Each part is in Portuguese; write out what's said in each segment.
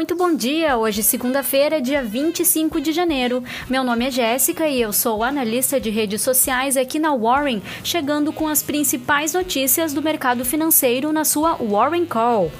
Muito bom dia! Hoje, segunda-feira, dia 25 de janeiro. Meu nome é Jéssica e eu sou analista de redes sociais aqui na Warren, chegando com as principais notícias do mercado financeiro na sua Warren Call.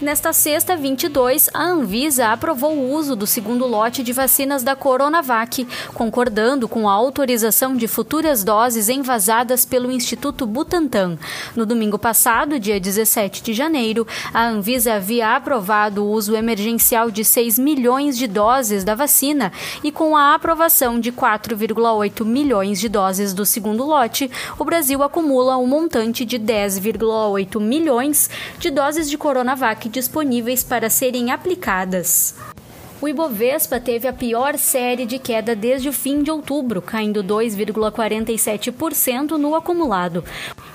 Nesta sexta, 22, a Anvisa aprovou o uso do segundo lote de vacinas da Coronavac, concordando com a autorização de futuras doses envasadas pelo Instituto Butantan. No domingo passado, dia 17 de janeiro, a Anvisa havia aprovado o uso emergencial de 6 milhões de doses da vacina e com a aprovação de 4,8 milhões de doses do segundo lote, o Brasil acumula um montante de 10,8 milhões de doses de Coronavac disponíveis para serem aplicadas. O Ibovespa teve a pior série de queda desde o fim de outubro, caindo 2,47% no acumulado.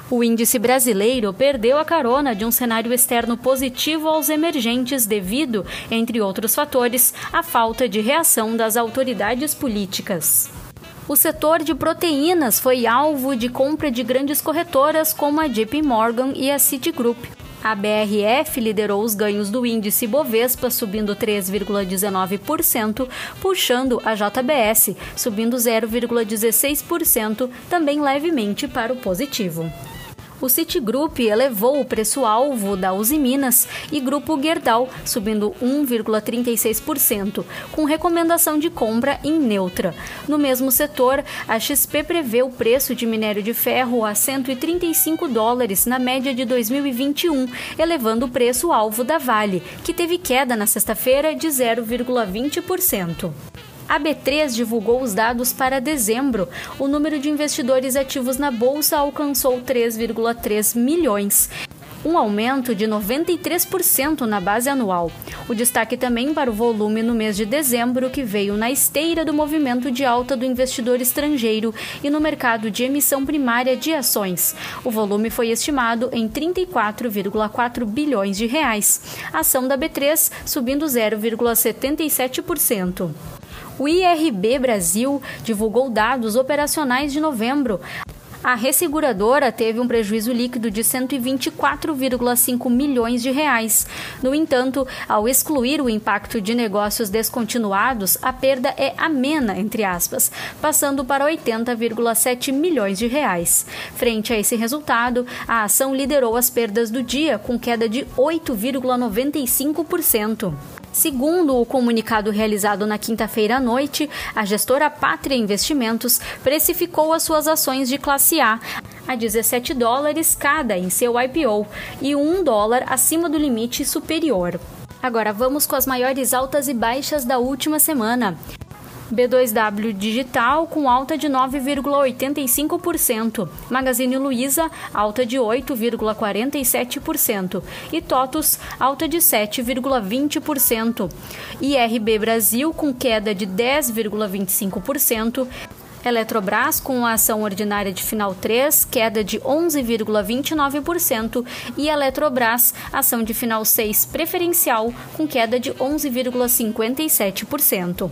O índice brasileiro perdeu a carona de um cenário externo positivo aos emergentes devido, entre outros fatores, à falta de reação das autoridades políticas. O setor de proteínas foi alvo de compra de grandes corretoras como a JP Morgan e a Citigroup. A BRF liderou os ganhos do índice Bovespa, subindo 3,19%, puxando a JBS, subindo 0,16%, também levemente para o positivo o Citigroup elevou o preço-alvo da Uzi Minas e Grupo Gerdau, subindo 1,36%, com recomendação de compra em neutra. No mesmo setor, a XP prevê o preço de minério de ferro a 135 dólares na média de 2021, elevando o preço-alvo da Vale, que teve queda na sexta-feira de 0,20%. A B3 divulgou os dados para dezembro. O número de investidores ativos na bolsa alcançou 3,3 milhões um aumento de 93% na base anual. O destaque também para o volume no mês de dezembro, que veio na esteira do movimento de alta do investidor estrangeiro e no mercado de emissão primária de ações. O volume foi estimado em 34,4 bilhões de reais. A ação da B3 subindo 0,77%. O IRB Brasil divulgou dados operacionais de novembro. A resseguradora teve um prejuízo líquido de 124,5 milhões de reais. No entanto, ao excluir o impacto de negócios descontinuados, a perda é amena, entre aspas, passando para 80,7 milhões de reais. Frente a esse resultado, a ação liderou as perdas do dia, com queda de 8,95%. Segundo o comunicado realizado na quinta-feira à noite, a gestora Pátria Investimentos precificou as suas ações de classe A a 17 dólares cada em seu IPO e 1 dólar acima do limite superior. Agora vamos com as maiores altas e baixas da última semana. B2W Digital com alta de 9,85%, Magazine Luiza alta de 8,47% e TOTUS alta de 7,20%. IRB Brasil com queda de 10,25%. Eletrobras com a ação ordinária de final 3, queda de 11,29% e Eletrobras, ação de final 6 preferencial, com queda de 11,57%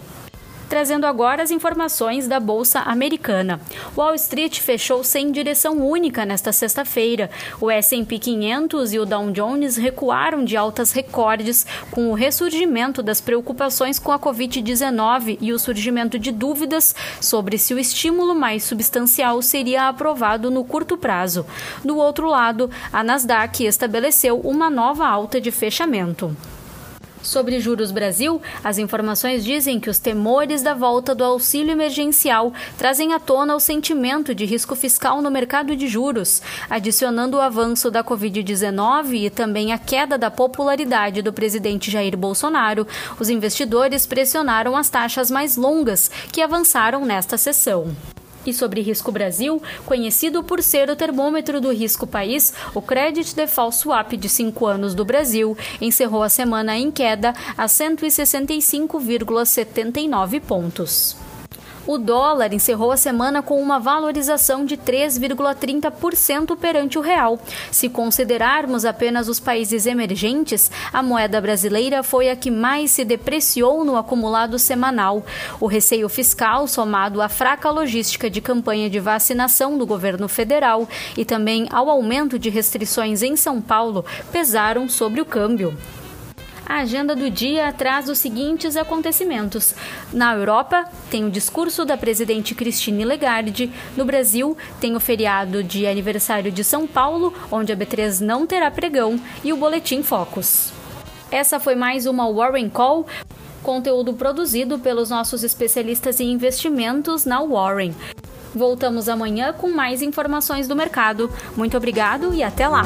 trazendo agora as informações da Bolsa Americana. Wall Street fechou sem direção única nesta sexta-feira. O S&P 500 e o Dow Jones recuaram de altas recordes com o ressurgimento das preocupações com a Covid-19 e o surgimento de dúvidas sobre se o estímulo mais substancial seria aprovado no curto prazo. Do outro lado, a Nasdaq estabeleceu uma nova alta de fechamento. Sobre juros Brasil, as informações dizem que os temores da volta do auxílio emergencial trazem à tona o sentimento de risco fiscal no mercado de juros, adicionando o avanço da Covid-19 e também a queda da popularidade do presidente Jair Bolsonaro. Os investidores pressionaram as taxas mais longas, que avançaram nesta sessão. E sobre Risco Brasil, conhecido por ser o termômetro do risco país, o Credit Default Swap de 5 anos do Brasil encerrou a semana em queda a 165,79 pontos. O dólar encerrou a semana com uma valorização de 3,30% perante o real. Se considerarmos apenas os países emergentes, a moeda brasileira foi a que mais se depreciou no acumulado semanal. O receio fiscal, somado à fraca logística de campanha de vacinação do governo federal e também ao aumento de restrições em São Paulo, pesaram sobre o câmbio. A agenda do dia traz os seguintes acontecimentos. Na Europa, tem o discurso da presidente Christine Lagarde. No Brasil, tem o feriado de aniversário de São Paulo, onde a B3 não terá pregão, e o Boletim Focus. Essa foi mais uma Warren Call, conteúdo produzido pelos nossos especialistas em investimentos na Warren. Voltamos amanhã com mais informações do mercado. Muito obrigado e até lá!